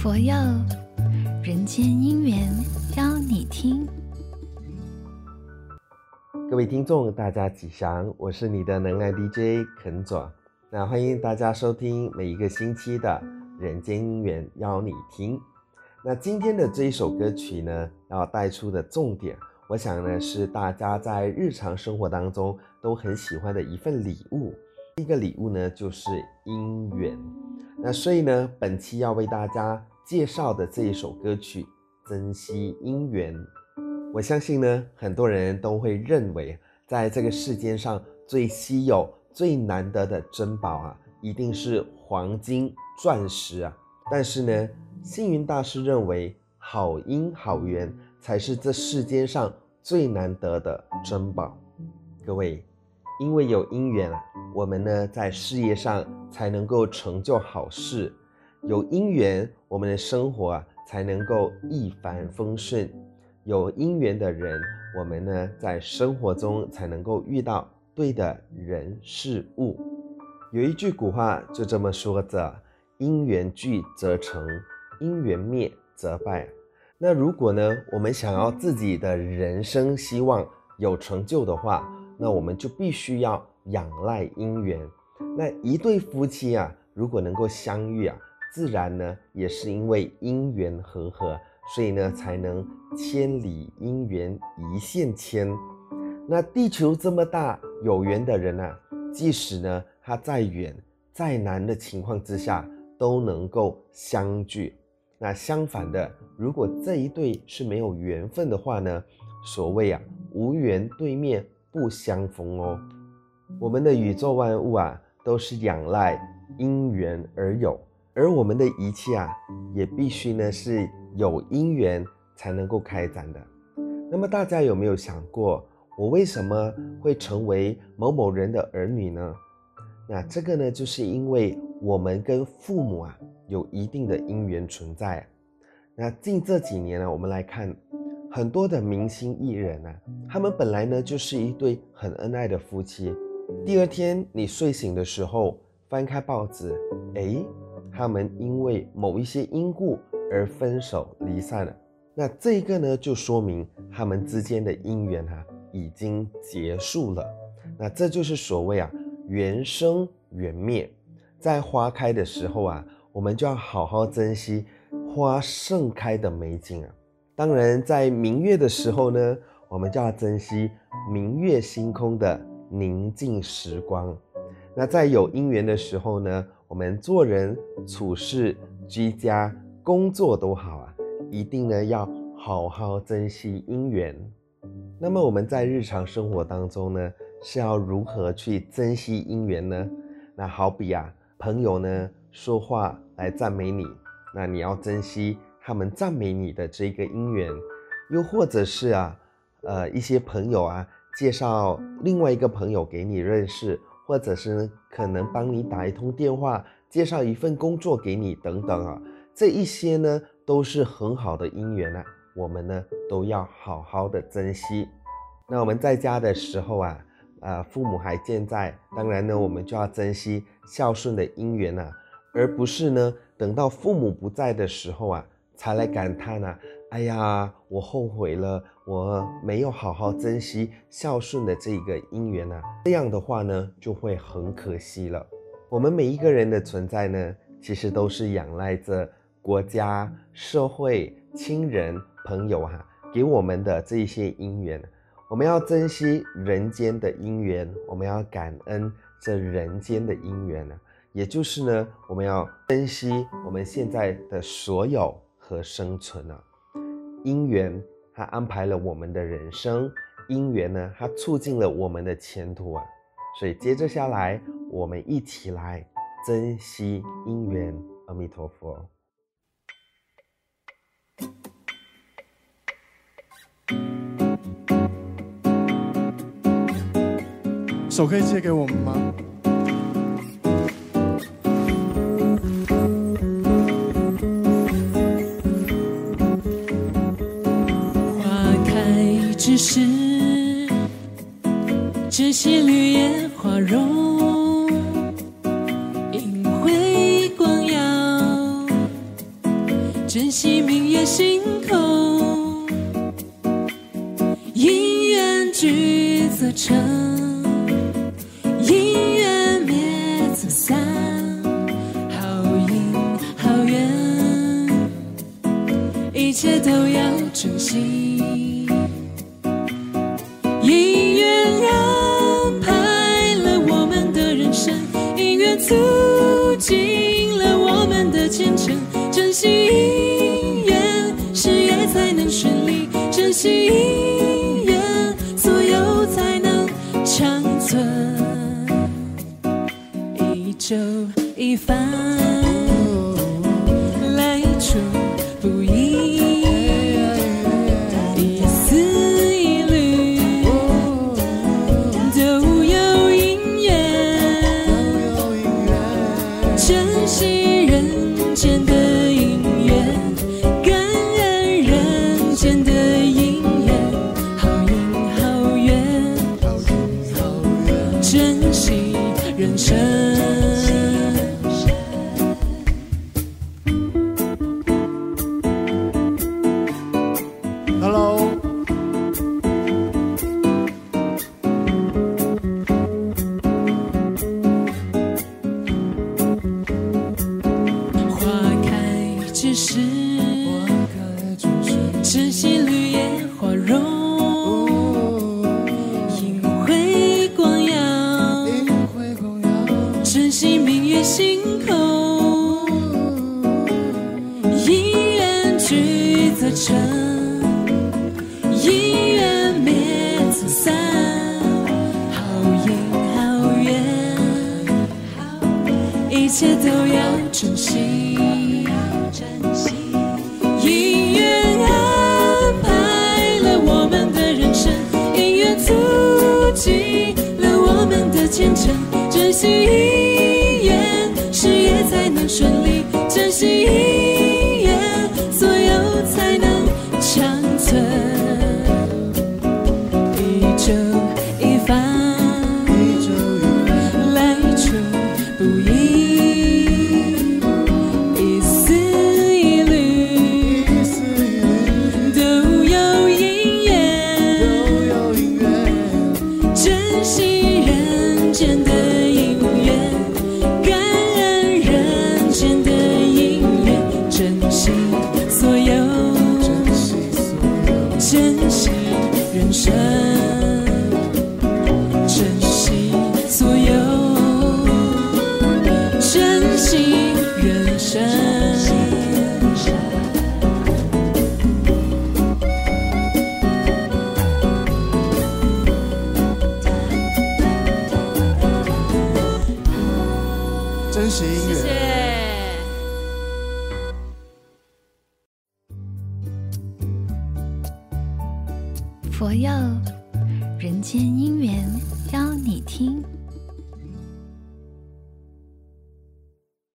佛佑人间姻缘邀你听。各位听众，大家吉祥，我是你的能量 DJ 肯佐。那欢迎大家收听每一个星期的人间姻缘邀你听。那今天的这一首歌曲呢，要带出的重点，我想呢是大家在日常生活当中都很喜欢的一份礼物。第一个礼物呢，就是姻缘。那所以呢，本期要为大家介绍的这一首歌曲《珍惜姻缘》，我相信呢，很多人都会认为，在这个世间上最稀有、最难得的珍宝啊，一定是黄金、钻石啊。但是呢，星云大师认为，好姻好缘才是这世间上最难得的珍宝。各位。因为有姻缘啊，我们呢在事业上才能够成就好事；有姻缘，我们的生活啊才能够一帆风顺；有姻缘的人，我们呢在生活中才能够遇到对的人事物。有一句古话就这么说着：“姻缘聚则成，姻缘灭则败。”那如果呢，我们想要自己的人生希望有成就的话，那我们就必须要仰赖姻缘。那一对夫妻啊，如果能够相遇啊，自然呢也是因为姻缘和合，所以呢才能千里姻缘一线牵。那地球这么大，有缘的人啊，即使呢他再远再难的情况之下，都能够相聚。那相反的，如果这一对是没有缘分的话呢，所谓啊无缘对面。不相逢哦，我们的宇宙万物啊，都是仰赖因缘而有，而我们的一切啊，也必须呢是有因缘才能够开展的。那么大家有没有想过，我为什么会成为某某人的儿女呢？那这个呢，就是因为我们跟父母啊有一定的因缘存在。那近这几年呢，我们来看。很多的明星艺人啊，他们本来呢就是一对很恩爱的夫妻。第二天你睡醒的时候，翻开报纸，诶，他们因为某一些因故而分手离散了。那这个呢，就说明他们之间的姻缘啊已经结束了。那这就是所谓啊缘生缘灭。在花开的时候啊，我们就要好好珍惜花盛开的美景啊。当然，在明月的时候呢，我们就要珍惜明月星空的宁静时光。那在有姻缘的时候呢，我们做人处事、居家、工作都好啊，一定呢要好好珍惜姻缘。那么我们在日常生活当中呢，是要如何去珍惜姻缘呢？那好比啊，朋友呢说话来赞美你，那你要珍惜。他们赞美你的这个姻缘，又或者是啊，呃，一些朋友啊，介绍另外一个朋友给你认识，或者是可能帮你打一通电话，介绍一份工作给你等等啊，这一些呢都是很好的姻缘啊，我们呢都要好好的珍惜。那我们在家的时候啊，呃，父母还健在，当然呢，我们就要珍惜孝顺的姻缘啊，而不是呢等到父母不在的时候啊。才来感叹啊！哎呀，我后悔了，我没有好好珍惜孝顺的这个姻缘啊。这样的话呢，就会很可惜了。我们每一个人的存在呢，其实都是仰赖着国家、社会、亲人、朋友哈、啊，给我们的这些姻缘。我们要珍惜人间的姻缘，我们要感恩这人间的姻缘啊。也就是呢，我们要珍惜我们现在的所有。和生存啊，姻缘它安排了我们的人生，姻缘呢，它促进了我们的前途啊。所以接着下来，我们一起来珍惜姻缘。阿弥陀佛。手可以借给我们吗？惜绿叶花容，映辉光耀，珍惜明月星空，姻缘聚则成，姻缘灭则散，好因好缘，一切都要珍惜。惜姻缘，事业才能顺利；珍惜姻缘，所有才能长存。一粥一饭，星空，姻缘聚则成，姻缘灭则散，好因好缘，一切都要珍惜。姻缘安排了我们的人生，姻缘促进了我们的前程，谢谢。佛佑人间姻缘邀你听。